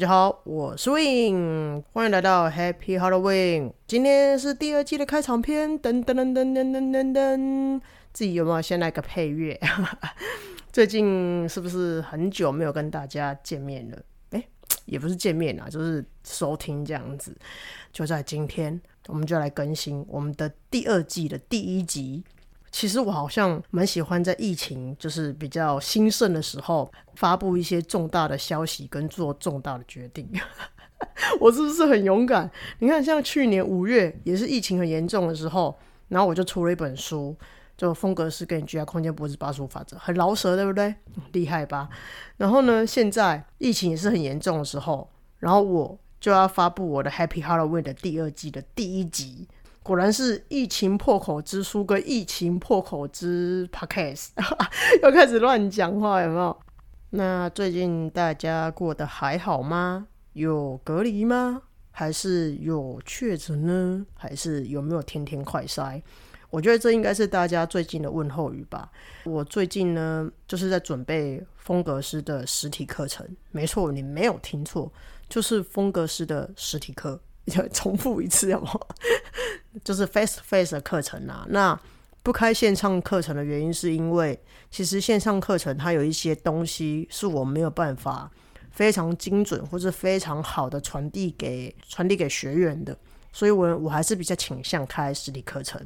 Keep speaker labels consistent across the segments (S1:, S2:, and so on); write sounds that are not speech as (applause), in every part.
S1: 大家好，我是 Win，欢迎来到 Happy Halloween。今天是第二季的开场片，噔噔噔噔噔噔噔噔。自己有没有先来个配乐？(laughs) 最近是不是很久没有跟大家见面了？哎，也不是见面啊，就是收听这样子。就在今天，我们就来更新我们的第二季的第一集。其实我好像蛮喜欢在疫情就是比较兴盛的时候，发布一些重大的消息跟做重大的决定。(laughs) 我是不是很勇敢？你看，像去年五月也是疫情很严重的时候，然后我就出了一本书。就风格是跟你居家空间不是八十五法则，很饶舌，对不对？厉害吧？然后呢，现在疫情也是很严重的时候，然后我就要发布我的 Happy Halloween 的第二季的第一集。果然是疫情破口之书跟疫情破口之 Podcast，又开始乱讲话，有没有？那最近大家过得还好吗？有隔离吗？还是有确诊呢？还是有没有天天快筛？我觉得这应该是大家最近的问候语吧。我最近呢，就是在准备风格师的实体课程。没错，你没有听错，就是风格师的实体课。重复一次，好不好？就是 face face 的课程啊。那不开线上课程的原因，是因为其实线上课程它有一些东西是我没有办法非常精准或者非常好的传递给传递给学员的，所以我我还是比较倾向开实体课程。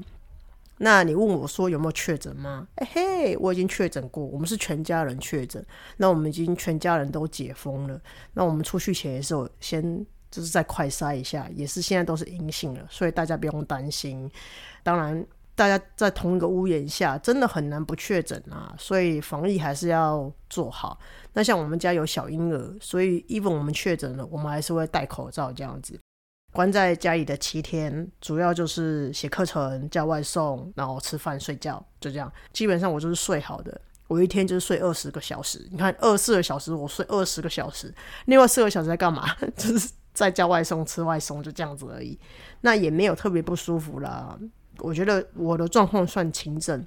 S1: 那你问我说有没有确诊吗？哎嘿，我已经确诊过，我们是全家人确诊。那我们已经全家人都解封了。那我们出去前也是有先就是再快筛一下，也是现在都是阴性了，所以大家不用担心。当然，大家在同一个屋檐下，真的很难不确诊啊，所以防疫还是要做好。那像我们家有小婴儿，所以 even 我们确诊了，我们还是会戴口罩这样子。关在家里的七天，主要就是写课程、叫外送，然后吃饭、睡觉，就这样。基本上我就是睡好的，我一天就是睡二十个小时。你看，二四个小时我睡二十个小时，另外四个小时在干嘛？(laughs) 就是在叫外送、吃外送，就这样子而已。那也没有特别不舒服啦。我觉得我的状况算轻症，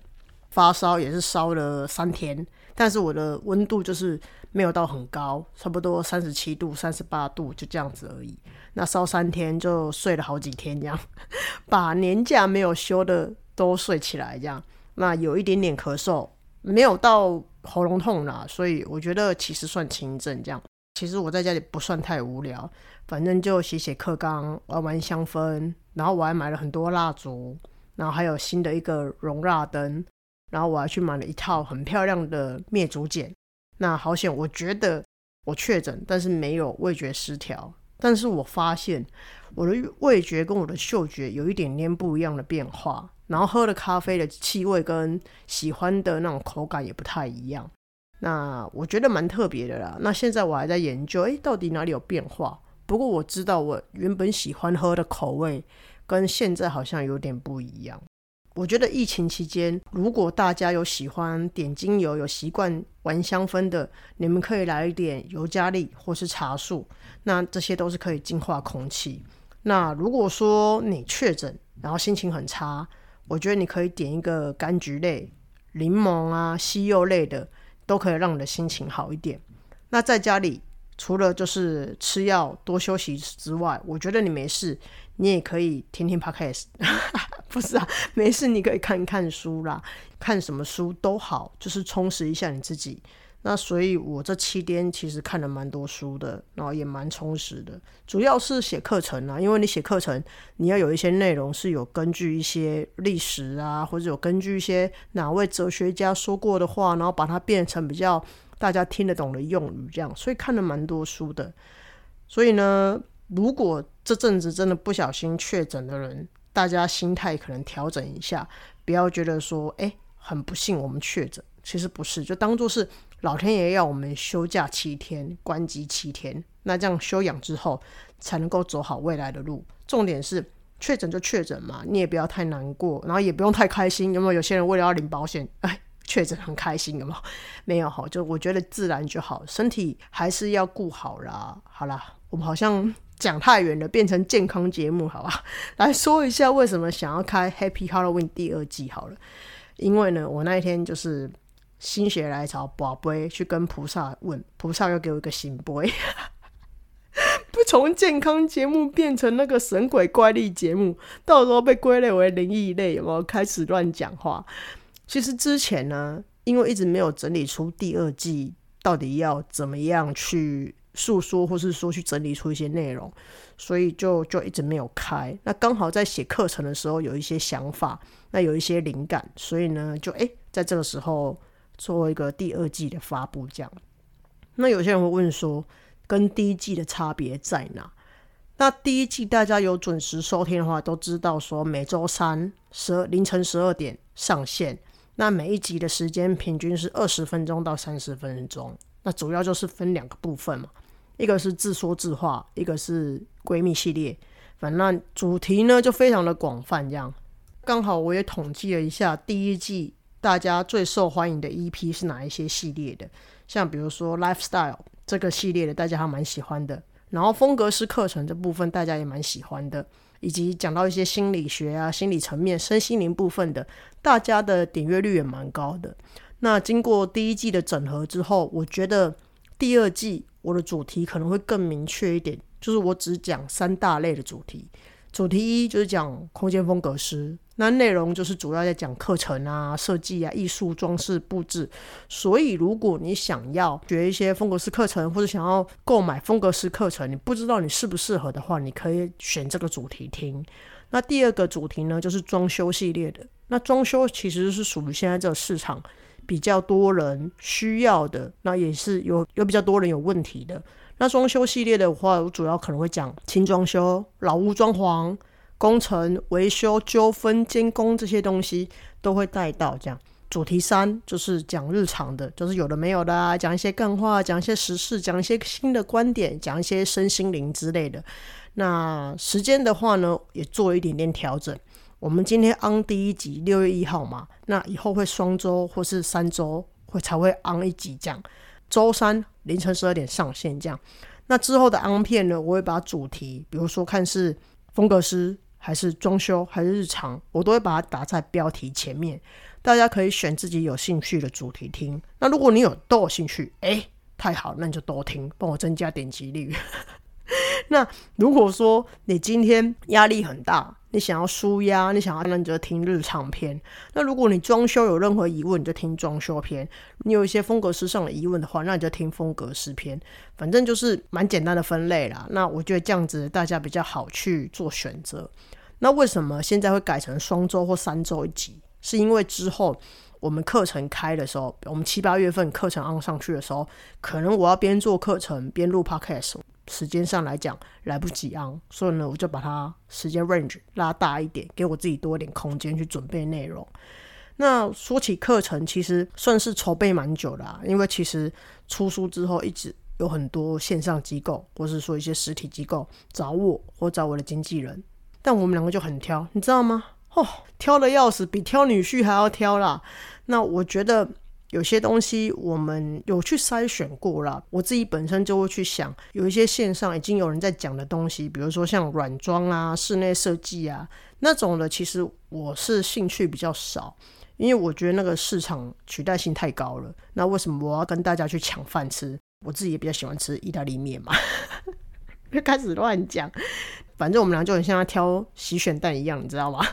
S1: 发烧也是烧了三天，但是我的温度就是没有到很高，差不多三十七度、三十八度，就这样子而已。那烧三天就睡了好几天，这样 (laughs) 把年假没有休的都睡起来，这样那有一点点咳嗽，没有到喉咙痛啦，所以我觉得其实算轻症。这样其实我在家里不算太无聊，反正就写写课纲，玩玩香氛，然后我还买了很多蜡烛，然后还有新的一个熔蜡灯，然后我还去买了一套很漂亮的灭烛剪。那好险，我觉得我确诊，但是没有味觉失调。但是我发现我的味觉跟我的嗅觉有一点点不一样的变化，然后喝的咖啡的气味跟喜欢的那种口感也不太一样，那我觉得蛮特别的啦。那现在我还在研究，诶，到底哪里有变化？不过我知道我原本喜欢喝的口味跟现在好像有点不一样。我觉得疫情期间，如果大家有喜欢点精油、有习惯玩香氛的，你们可以来一点尤加利或是茶树，那这些都是可以净化空气。那如果说你确诊，然后心情很差，我觉得你可以点一个柑橘类、柠檬啊、西柚类的，都可以让你的心情好一点。那在家里。除了就是吃药多休息之外，我觉得你没事，你也可以听听 podcast，(laughs) 不是啊，没事你可以看看书啦，看什么书都好，就是充实一下你自己。那所以，我这七天其实看了蛮多书的，然后也蛮充实的。主要是写课程啊，因为你写课程，你要有一些内容是有根据一些历史啊，或者有根据一些哪位哲学家说过的话，然后把它变成比较。大家听得懂的用语，这样，所以看了蛮多书的。所以呢，如果这阵子真的不小心确诊的人，大家心态可能调整一下，不要觉得说，哎，很不幸我们确诊，其实不是，就当做是老天爷要我们休假七天，关机七天，那这样休养之后，才能够走好未来的路。重点是确诊就确诊嘛，你也不要太难过，然后也不用太开心。有没有有些人为了要领保险，哎？确诊很开心，有没有？(laughs) 没有哈，就我觉得自然就好，身体还是要顾好啦。好啦，我们好像讲太远了，变成健康节目，好吧？(laughs) 来说一下为什么想要开 Happy Halloween 第二季好了。因为呢，我那一天就是心血来潮，宝贝去跟菩萨问，菩萨要给我一个新杯。(laughs) 从健康节目变成那个神鬼怪力节目，到时候被归类为灵异类，有没有开始乱讲话？其实之前呢，因为一直没有整理出第二季到底要怎么样去诉说，或是说去整理出一些内容，所以就就一直没有开。那刚好在写课程的时候有一些想法，那有一些灵感，所以呢，就诶在这个时候做一个第二季的发布，这样。那有些人会问说，跟第一季的差别在哪？那第一季大家有准时收听的话，都知道说每周三十二凌晨十二点上线。那每一集的时间平均是二十分钟到三十分钟。那主要就是分两个部分嘛，一个是自说自话，一个是闺蜜系列。反正主题呢就非常的广泛，这样。刚好我也统计了一下，第一季大家最受欢迎的 EP 是哪一些系列的。像比如说 lifestyle 这个系列的，大家还蛮喜欢的。然后风格式课程这部分，大家也蛮喜欢的。以及讲到一些心理学啊、心理层面、身心灵部分的，大家的点阅率也蛮高的。那经过第一季的整合之后，我觉得第二季我的主题可能会更明确一点，就是我只讲三大类的主题。主题一就是讲空间风格师，那内容就是主要在讲课程啊、设计啊、艺术装饰布置。所以如果你想要学一些风格式课程，或者想要购买风格式课程，你不知道你适不适合的话，你可以选这个主题听。那第二个主题呢，就是装修系列的。那装修其实是属于现在这个市场比较多人需要的，那也是有有比较多人有问题的。那装修系列的话，我主要可能会讲轻装修、老屋装潢、工程维修、纠纷监工这些东西都会带到。这样主题三就是讲日常的，就是有的没有的啊，讲一些干话，讲一些时事，讲一些新的观点，讲一些身心灵之类的。那时间的话呢，也做一点点调整。我们今天 on 第一集六月一号嘛，那以后会双周或是三周会才会 on 一集这样。周三凌晨十二点上线，这样。那之后的安片呢？我会把主题，比如说看是风格师，还是装修，还是日常，我都会把它打在标题前面。大家可以选自己有兴趣的主题听。那如果你有都有兴趣，哎，太好，那你就多听，帮我增加点击率。那如果说你今天压力很大，你想要舒压，你想要那你就听日常篇。那如果你装修有任何疑问，你就听装修篇。你有一些风格师上的疑问的话，那你就听风格师篇。反正就是蛮简单的分类啦。那我觉得这样子大家比较好去做选择。那为什么现在会改成双周或三周一集？是因为之后我们课程开的时候，我们七八月份课程按上去的时候，可能我要边做课程边录 podcast。时间上来讲来不及啊，所以呢，我就把它时间 range 拉大一点，给我自己多一点空间去准备内容。那说起课程，其实算是筹备蛮久的，因为其实出书之后，一直有很多线上机构，或是说一些实体机构找我或找我的经纪人，但我们两个就很挑，你知道吗？哦，挑的要死，比挑女婿还要挑啦。那我觉得。有些东西我们有去筛选过了，我自己本身就会去想，有一些线上已经有人在讲的东西，比如说像软装啊、室内设计啊那种的，其实我是兴趣比较少，因为我觉得那个市场取代性太高了。那为什么我要跟大家去抢饭吃？我自己也比较喜欢吃意大利面嘛，就 (laughs) 开始乱讲。反正我们俩就很像挑洗选蛋一样，你知道吗？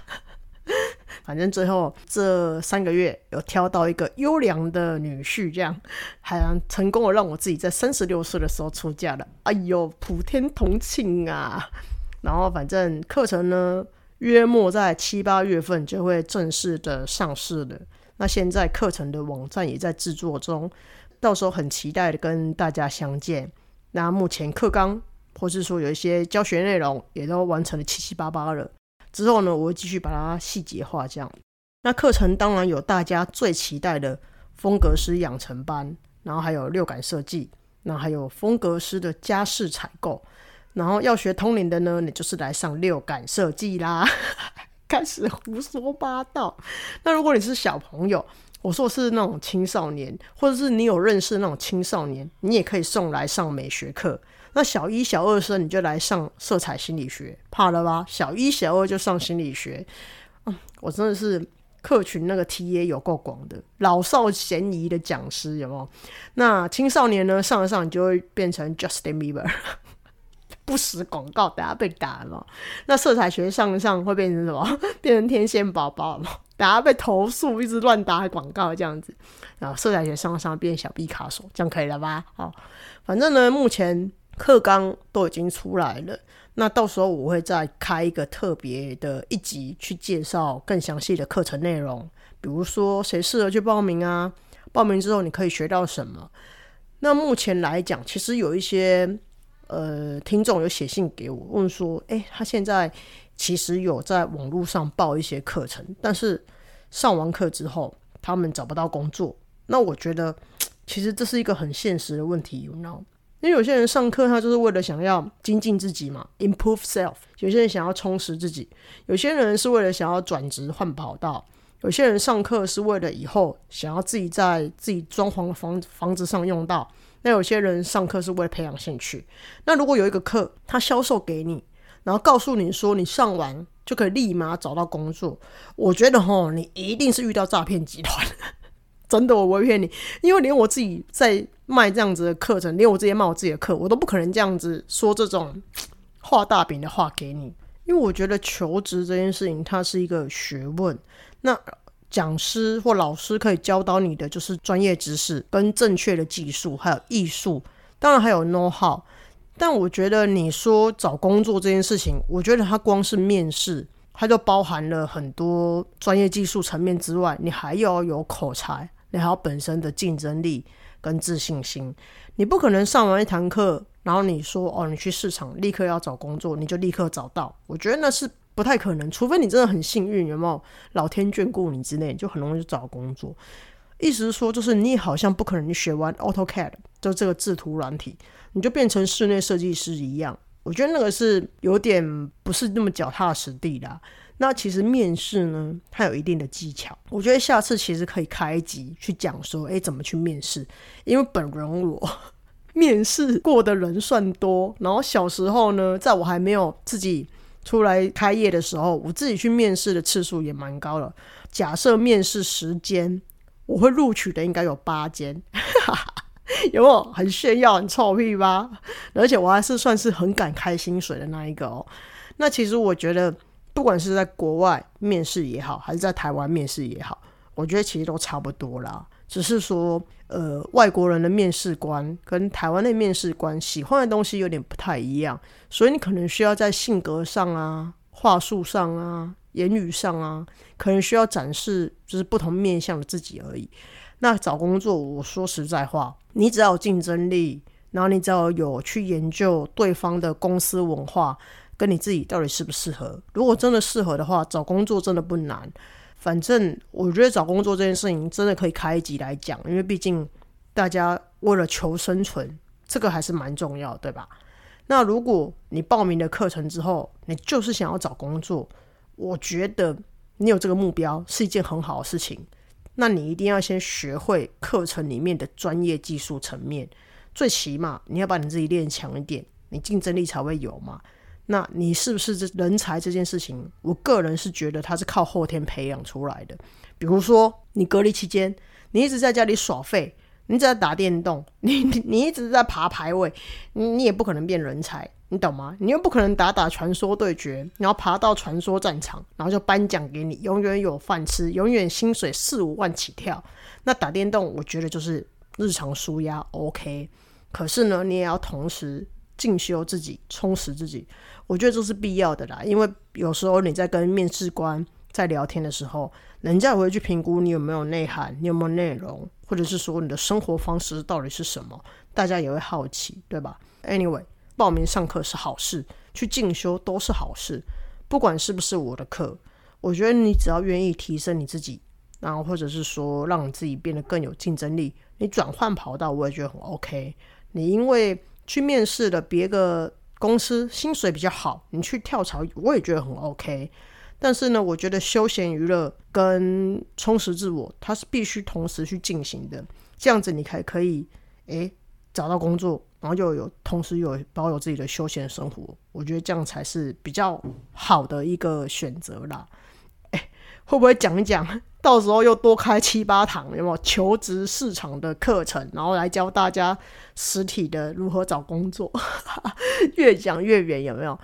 S1: 反正最后这三个月有挑到一个优良的女婿，这样还成功的让我自己在三十六岁的时候出嫁了。哎呦，普天同庆啊！然后反正课程呢，约莫在七八月份就会正式的上市了。那现在课程的网站也在制作中，到时候很期待的跟大家相见。那目前课纲或是说有一些教学内容也都完成了七七八八了。之后呢，我会继续把它细节化，这样。那课程当然有大家最期待的风格师养成班，然后还有六感设计，那还有风格师的家饰采购，然后要学通灵的呢，你就是来上六感设计啦。(laughs) 开始胡说八道。那如果你是小朋友，我说是那种青少年，或者是你有认识那种青少年，你也可以送来上美学课。那小一、小二生你就来上色彩心理学，怕了吧？小一、小二就上心理学，嗯，我真的是客群那个 T A 有够广的，老少咸宜的讲师有没有？那青少年呢，上一上你就会变成 Justin Bieber，(laughs) 不实广告，等下被打了。那色彩学上上会变成什么？(laughs) 变成天线宝宝了？等下被投诉，一直乱打广告这样子。然后色彩学上上变小毕卡索，这样可以了吧？好，反正呢，目前课纲都已经出来了。那到时候我会再开一个特别的一集，去介绍更详细的课程内容，比如说谁适合去报名啊？报名之后你可以学到什么？那目前来讲，其实有一些呃听众有写信给我，问说，诶，他现在其实有在网络上报一些课程，但是上完课之后，他们找不到工作。那我觉得，其实这是一个很现实的问题，you know。因为有些人上课，他就是为了想要精进自己嘛，improve self；有些人想要充实自己；有些人是为了想要转职换跑道；有些人上课是为了以后想要自己在自己装潢的房房子上用到；那有些人上课是为了培养兴趣。那如果有一个课，他销售给你，然后告诉你说你上完就可以立马找到工作，我觉得吼，你一定是遇到诈骗集团。真的，我不会骗你，因为连我自己在卖这样子的课程，连我自己卖我自己的课，我都不可能这样子说这种画大饼的话给你。因为我觉得求职这件事情，它是一个学问。那讲师或老师可以教导你的，就是专业知识跟正确的技术，还有艺术，当然还有 know how。但我觉得你说找工作这件事情，我觉得它光是面试，它就包含了很多专业技术层面之外，你还要有口才。你还有本身的竞争力跟自信心，你不可能上完一堂课，然后你说哦，你去市场立刻要找工作，你就立刻找到。我觉得那是不太可能，除非你真的很幸运，有没有老天眷顾你之类，就很容易就找工作。意思是说，就是你好像不可能，你学完 AutoCAD 就这个制图软体，你就变成室内设计师一样。我觉得那个是有点不是那么脚踏实地的。那其实面试呢，它有一定的技巧。我觉得下次其实可以开一集去讲说，哎，怎么去面试？因为本人我 (laughs) 面试过的人算多，然后小时候呢，在我还没有自己出来开业的时候，我自己去面试的次数也蛮高的。假设面试时间，我会录取的应该有八间，(laughs) 有没有很炫耀、很臭屁吧？而且我还是算是很敢开薪水的那一个哦。那其实我觉得。不管是在国外面试也好，还是在台湾面试也好，我觉得其实都差不多啦。只是说，呃，外国人的面试官跟台湾的面试官喜欢的东西有点不太一样，所以你可能需要在性格上啊、话术上啊、言语上啊，可能需要展示就是不同面向的自己而已。那找工作，我说实在话，你只要有竞争力，然后你只要有去研究对方的公司文化。跟你自己到底适不适合？如果真的适合的话，找工作真的不难。反正我觉得找工作这件事情真的可以开一集来讲，因为毕竟大家为了求生存，这个还是蛮重要，对吧？那如果你报名的课程之后，你就是想要找工作，我觉得你有这个目标是一件很好的事情。那你一定要先学会课程里面的专业技术层面，最起码你要把你自己练强一点，你竞争力才会有嘛。那你是不是这人才这件事情？我个人是觉得他是靠后天培养出来的。比如说，你隔离期间，你一直在家里耍废，你只在打电动，你你一直在爬排位，你你也不可能变人才，你懂吗？你又不可能打打传说对决，然后爬到传说战场，然后就颁奖给你，永远有饭吃，永远薪水四五万起跳。那打电动，我觉得就是日常舒压，OK。可是呢，你也要同时进修自己，充实自己。我觉得这是必要的啦，因为有时候你在跟面试官在聊天的时候，人家也会去评估你有没有内涵，你有没有内容，或者是说你的生活方式到底是什么，大家也会好奇，对吧？Anyway，报名上课是好事，去进修都是好事，不管是不是我的课，我觉得你只要愿意提升你自己，然后或者是说让你自己变得更有竞争力，你转换跑道我也觉得很 OK。你因为去面试了别个。公司薪水比较好，你去跳槽我也觉得很 OK。但是呢，我觉得休闲娱乐跟充实自我，它是必须同时去进行的。这样子你才可以诶找到工作，然后又有同时有保有自己的休闲生活。我觉得这样才是比较好的一个选择啦。会不会讲一讲 (laughs) 到时候又多开七八堂，有没有求职市场的课程，然后来教大家实体的如何找工作，(laughs) 越讲越远，有没有？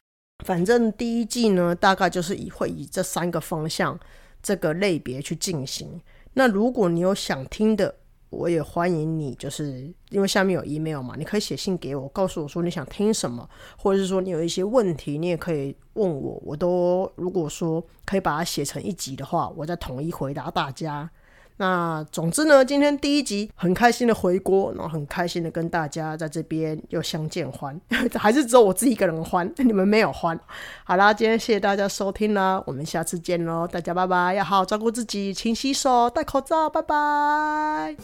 S1: 反正第一季呢，大概就是以会以这三个方向这个类别去进行。那如果你有想听的，我也欢迎你，就是因为下面有 email 嘛，你可以写信给我，告诉我说你想听什么，或者是说你有一些问题，你也可以问我，我都如果说可以把它写成一集的话，我再统一回答大家。那总之呢，今天第一集很开心的回国，然后很开心的跟大家在这边又相见欢，(laughs) 还是只有我自己一个人欢，(laughs) 你们没有欢。好啦，今天谢谢大家收听啦，我们下次见喽，大家拜拜，要好好照顾自己，勤洗手，戴口罩，拜拜。